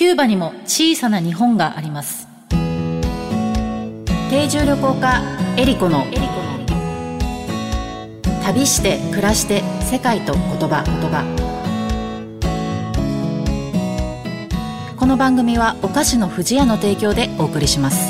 キューバにも小さな日本があります。定住旅行家エリコの旅して暮らして世界と言葉。言葉この番組はお菓子の不二家の提供でお送りします。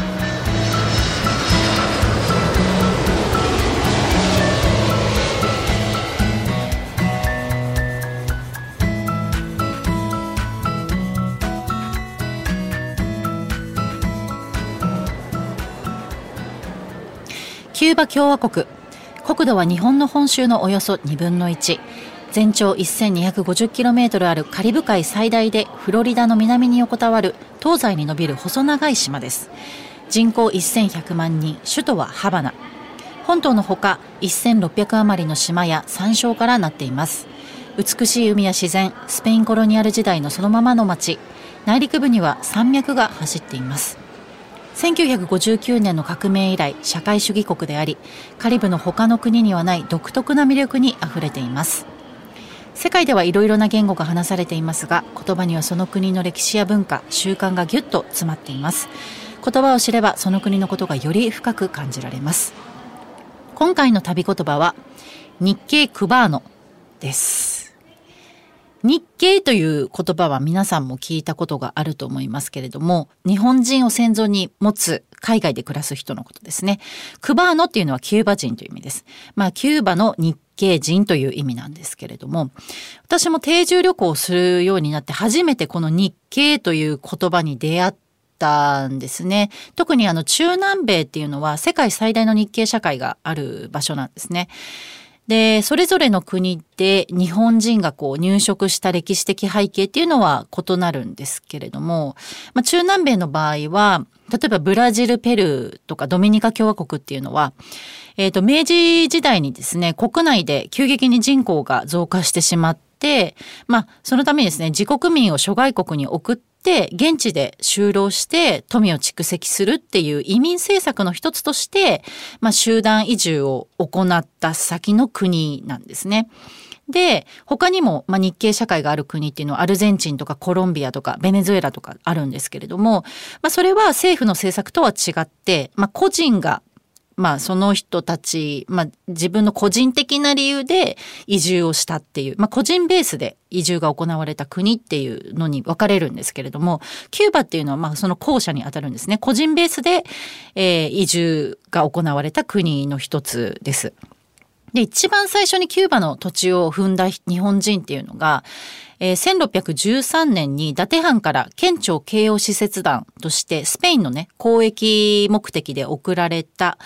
キューバ共和国。国土は日本の本州のおよそ2分の1全長 1250km あるカリブ海最大でフロリダの南に横たわる東西に伸びる細長い島です。人口1100万人。首都はハバナ。本島のほか1600余りの島や山礁からなっています。美しい海や自然スペインコロニアル時代のそのままの町。内陸部には山脈が走っています。1959年の革命以来社会主義国でありカリブの他の国にはない独特な魅力にあふれています。世界ではいろいろな言語が話されていますが言葉にはその国の歴史や文化習慣がぎゅっと詰まっています。言葉を知ればその国のことがより深く感じられます。今回の旅言葉は日系クバーノです。日系という言葉は皆さんも聞いたことがあると思いますけれども、日本人を先祖に持つ海外で暮らす人のことですね。クバーノっていうのはキューバ人という意味です。まあ、キューバの日系人という意味なんですけれども、私も定住旅行をするようになって初めてこの日系という言葉に出会ったんですね。特にあの中南米っていうのは世界最大の日系社会がある場所なんですね。で、それぞれの国で日本人がこう入植した歴史的背景っていうのは異なるんですけれども、まあ、中南米の場合は、例えばブラジル、ペルーとかドミニカ共和国っていうのは、えっ、ー、と、明治時代にですね、国内で急激に人口が増加してしまって、まあ、そのためにですね、自国民を諸外国に送って現地で就労して富を蓄積するっていう移民政策の一つとして、まあ、集団移住を行った先の国なんですね。で他にも、まあ、日系社会がある国っていうのはアルゼンチンとかコロンビアとかベネズエラとかあるんですけれども、まあ、それは政府の政策とは違って、まあ、個人がまあその人たち、まあ自分の個人的な理由で移住をしたっていう、まあ個人ベースで移住が行われた国っていうのに分かれるんですけれども、キューバっていうのはまあその後者にあたるんですね。個人ベースで、えー、移住が行われた国の一つです。で、一番最初にキューバの土地を踏んだ日本人っていうのが、えー、1613年に伊達藩から県庁慶応施設団としてスペインのね、交易目的で送られた、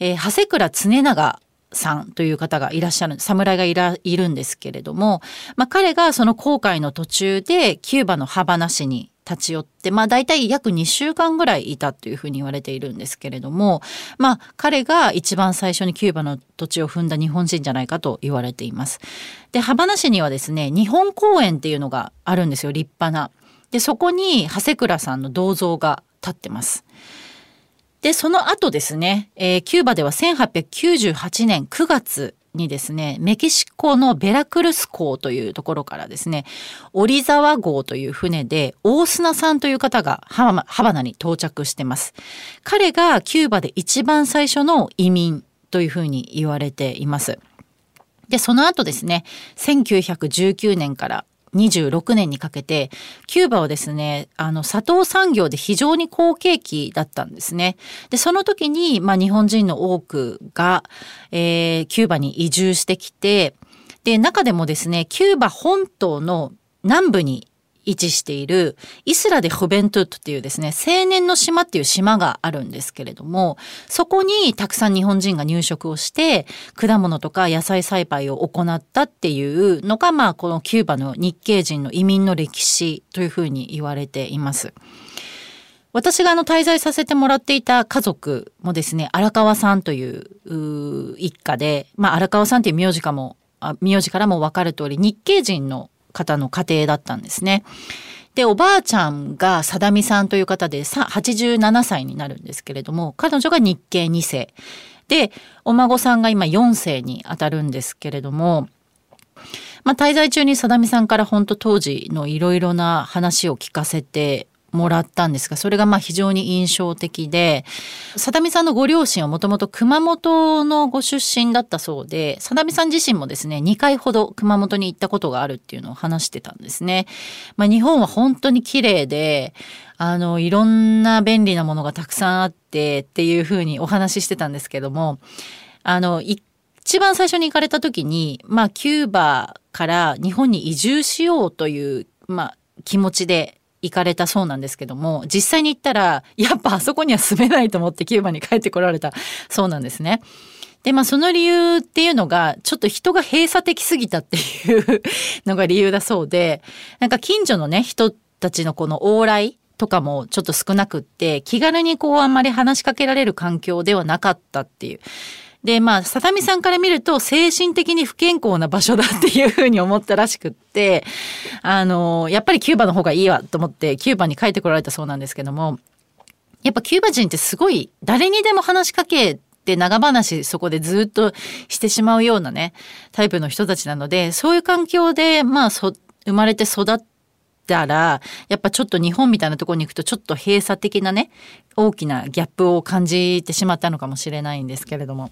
えー、長谷倉常長さんという方がいらっしゃる、侍がいらいるんですけれども、まあ、彼がその航海の途中でキューバのハバナ市に立ち寄って、まあ大体約2週間ぐらいいたというふうに言われているんですけれども、まあ彼が一番最初にキューバの土地を踏んだ日本人じゃないかと言われています。で、ハバナ市にはですね、日本公園っていうのがあるんですよ、立派な。で、そこに長谷倉さんの銅像が立ってます。で、その後ですね、えー、キューバでは1898年9月にですね、メキシコのベラクルス港というところからですね、オリザワ号という船で大砂さんという方がハバナに到着してます。彼がキューバで一番最初の移民というふうに言われています。で、その後ですね、1919年から26年にかけて、キューバはですね、あの、砂糖産業で非常に好景気だったんですね。で、その時に、まあ、日本人の多くが、えー、キューバに移住してきて、で、中でもですね、キューバ本島の南部に位置しているイスラ・デ・フベントゥットっていうですね、青年の島っていう島があるんですけれども、そこにたくさん日本人が入植をして、果物とか野菜栽培を行ったっていうのが、まあ、このキューバの日系人の移民の歴史というふうに言われています。私があの滞在させてもらっていた家族もですね、荒川さんという一家で、まあ荒川さんという名字かも、名字からもわかる通り日系人の方の家庭だったんですね。で、おばあちゃんがさだみさんという方で87歳になるんですけれども、彼女が日系2世。で、お孫さんが今4世にあたるんですけれども、まあ、滞在中にさだみさんから本当当時のいろいろな話を聞かせてもらったんですが、それがまあ非常に印象的で、貞美さんのご両親はもともと熊本のご出身だったそうで、貞美さん自身もですね、2回ほど熊本に行ったことがあるっていうのを話してたんですね。まあ、日本は本当に綺麗で、あの、いろんな便利なものがたくさんあってっていうふうにお話ししてたんですけども、あの、一番最初に行かれた時に、まあ、キューバから日本に移住しようという、まあ、気持ちで行かれたそうなんですけども、実際に行ったら、やっぱあそこには住めないと思ってキューバに帰ってこられたそうなんですね。で、まあその理由っていうのが、ちょっと人が閉鎖的すぎたっていうのが理由だそうで、なんか近所のね、人たちのこの往来とかもちょっと少なくって、気軽にこうあんまり話しかけられる環境ではなかったっていう。で、まあ、さみさんから見ると精神的に不健康な場所だっていうふうに思ったらしくって、あの、やっぱりキューバの方がいいわと思ってキューバに帰ってこられたそうなんですけども、やっぱキューバ人ってすごい誰にでも話しかけて長話そこでずっとしてしまうようなね、タイプの人たちなので、そういう環境で、まあ、そ生まれて育ったら、やっぱちょっと日本みたいなところに行くとちょっと閉鎖的なね、大きなギャップを感じてしまったのかもしれないんですけれども。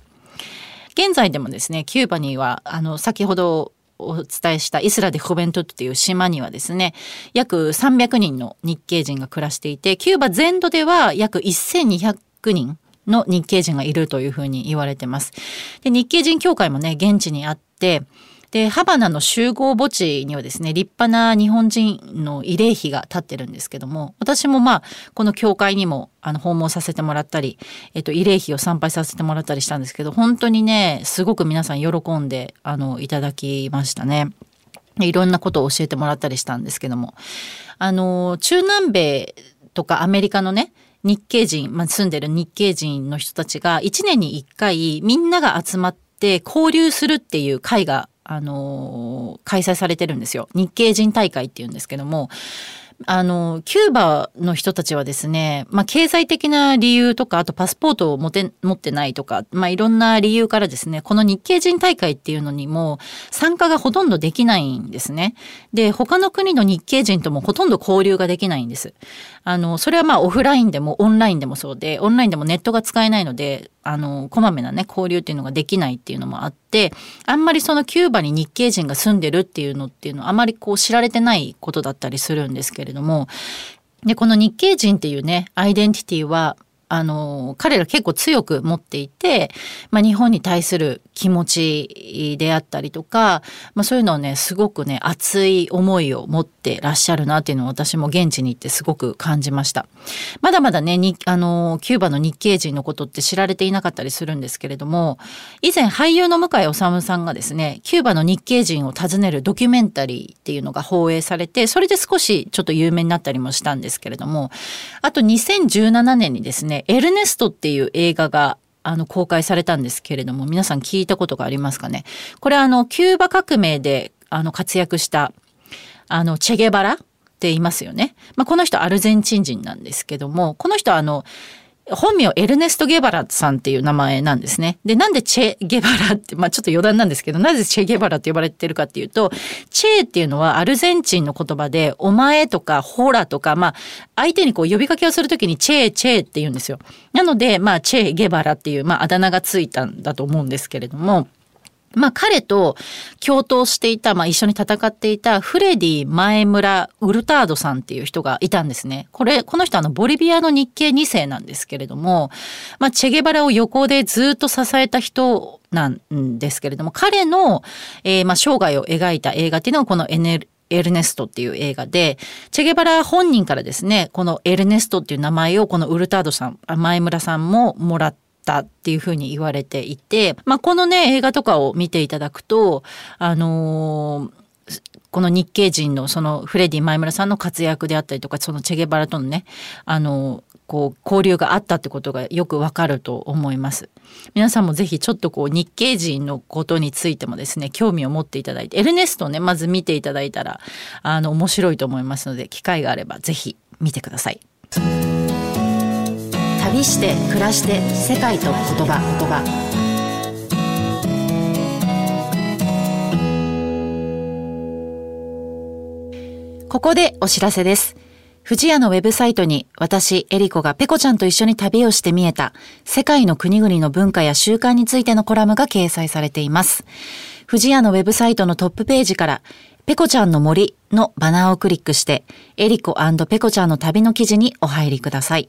現在でもですね、キューバには、あの、先ほどお伝えしたイスラ・デ・ホベントっていう島にはですね、約300人の日系人が暮らしていて、キューバ全土では約1200人の日系人がいるというふうに言われてます。で日系人協会もね、現地にあって、で、ハバナの集合墓地にはですね、立派な日本人の慰霊碑が立ってるんですけども、私もまあ、この教会にもあの訪問させてもらったり、えっと、慰霊碑を参拝させてもらったりしたんですけど、本当にね、すごく皆さん喜んで、あの、いただきましたね。いろんなことを教えてもらったりしたんですけども、あの、中南米とかアメリカのね、日系人、まあ、住んでる日系人の人たちが1年に1回みんなが集まって交流するっていう会があの開催されてるんですよ。日系人大会っていうんですけども、あの、キューバの人たちはですね、まあ、経済的な理由とか、あとパスポートを持て、持ってないとか、まあ、いろんな理由からですね、この日系人大会っていうのにも参加がほとんどできないんですね。で、他の国の日系人ともほとんど交流ができないんです。あの、それはまオフラインでもオンラインでもそうで、オンラインでもネットが使えないので、あの、こまめなね、交流っていうのができないっていうのもあって、あんまりそのキューバに日系人が住んでるっていうのっていうのはあまりこう知られてないことだったりするんですけれども、で、この日系人っていうね、アイデンティティは、あの、彼ら結構強く持っていて、まあ、日本に対する気持ちであったりとか、まあ、そういうのをね、すごくね、熱い思いを持ってらっしゃるなっていうのを私も現地に行ってすごく感じました。まだまだね、にあの、キューバの日系人のことって知られていなかったりするんですけれども、以前俳優の向井治さんがですね、キューバの日系人を訪ねるドキュメンタリーっていうのが放映されて、それで少しちょっと有名になったりもしたんですけれども、あと2017年にですね、エルネストっていう映画があの公開されたんですけれども皆さん聞いたことがありますかね？これあのキューバ革命であの活躍したあのチェゲバラって言いますよね、まあ、この人アルゼンチン人なんですけどもこの人はあの本名エルネスト・ゲバラさんっていう名前なんですね。で、なんでチェ・ゲバラ って、まあちょっと余談なんですけど、なぜチェ・ゲバラって呼ばれてるかっていうと、チェっていうのはアルゼンチンの言葉で、お前とかほらとか、まあ相手にこう呼びかけをするときにチェ・チェって言うんですよ。なので、まあチェ・ゲバラっていう、まああだ名がついたんだと思うんですけれども、まあ彼と共闘していた、まあ一緒に戦っていたフレディ前村ウルタードさんっていう人がいたんですね。これ、この人あのボリビアの日系2世なんですけれども、まあチェゲバラを横でずっと支えた人なんですけれども、彼の、えー、まあ生涯を描いた映画っていうのがこのエネル、エルネストっていう映画で、チェゲバラ本人からですね、このエルネストっていう名前をこのウルタードさん、前村さんももらって、ったっていうふうに言われていて、まあ、このね映画とかを見ていただくとあのーこの日系人のそのフレディ前村さんの活躍であったりとかそのチェゲバラとのねあのこう交流があったってことがよくわかると思います。皆さんもぜひちょっとこう日系人のことについてもですね興味を持っていただいてエルネストをねまず見ていただいたらあの面白いと思いますので機会があればぜひ見てください。旅して暮らして世界と言葉言葉ここでお知らせです。富士屋のウェブサイトに私、エリコがペコちゃんと一緒に旅をして見えた世界の国々の文化や習慣についてのコラムが掲載されています。富士屋のウェブサイトのトップページからペコちゃんの森のバナーをクリックしてエリコペコちゃんの旅の記事にお入りください。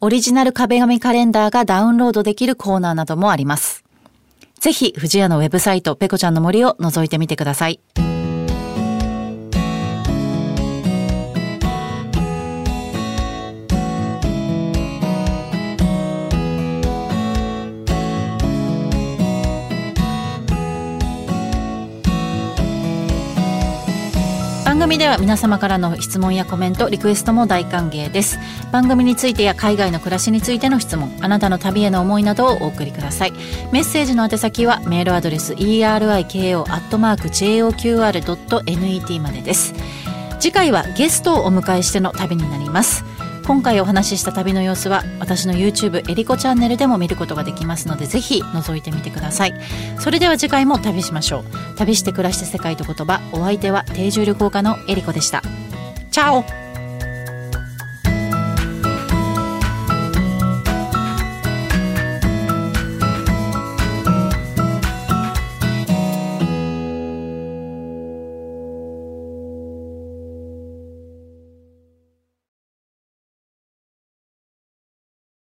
オリジナル壁紙カレンダーがダウンロードできるコーナーなどもあります。ぜひ、藤屋のウェブサイト、ペコちゃんの森を覗いてみてください。では皆様からの質問やコメントリクエストも大歓迎です。番組についてや海外の暮らしについての質問あなたの旅への思いなどをお送りください。メッセージの宛先はメールアドレス eriko.joqr.net までです。次回はゲストをお迎えしての旅になります。今回お話しした旅の様子は私の YouTube えりこチャンネルでも見ることができますのでぜひ覗いてみてください。それでは次回も旅しましょう。旅して暮らして世界と言葉。お相手は定住旅行家のえりこでした。チャオ。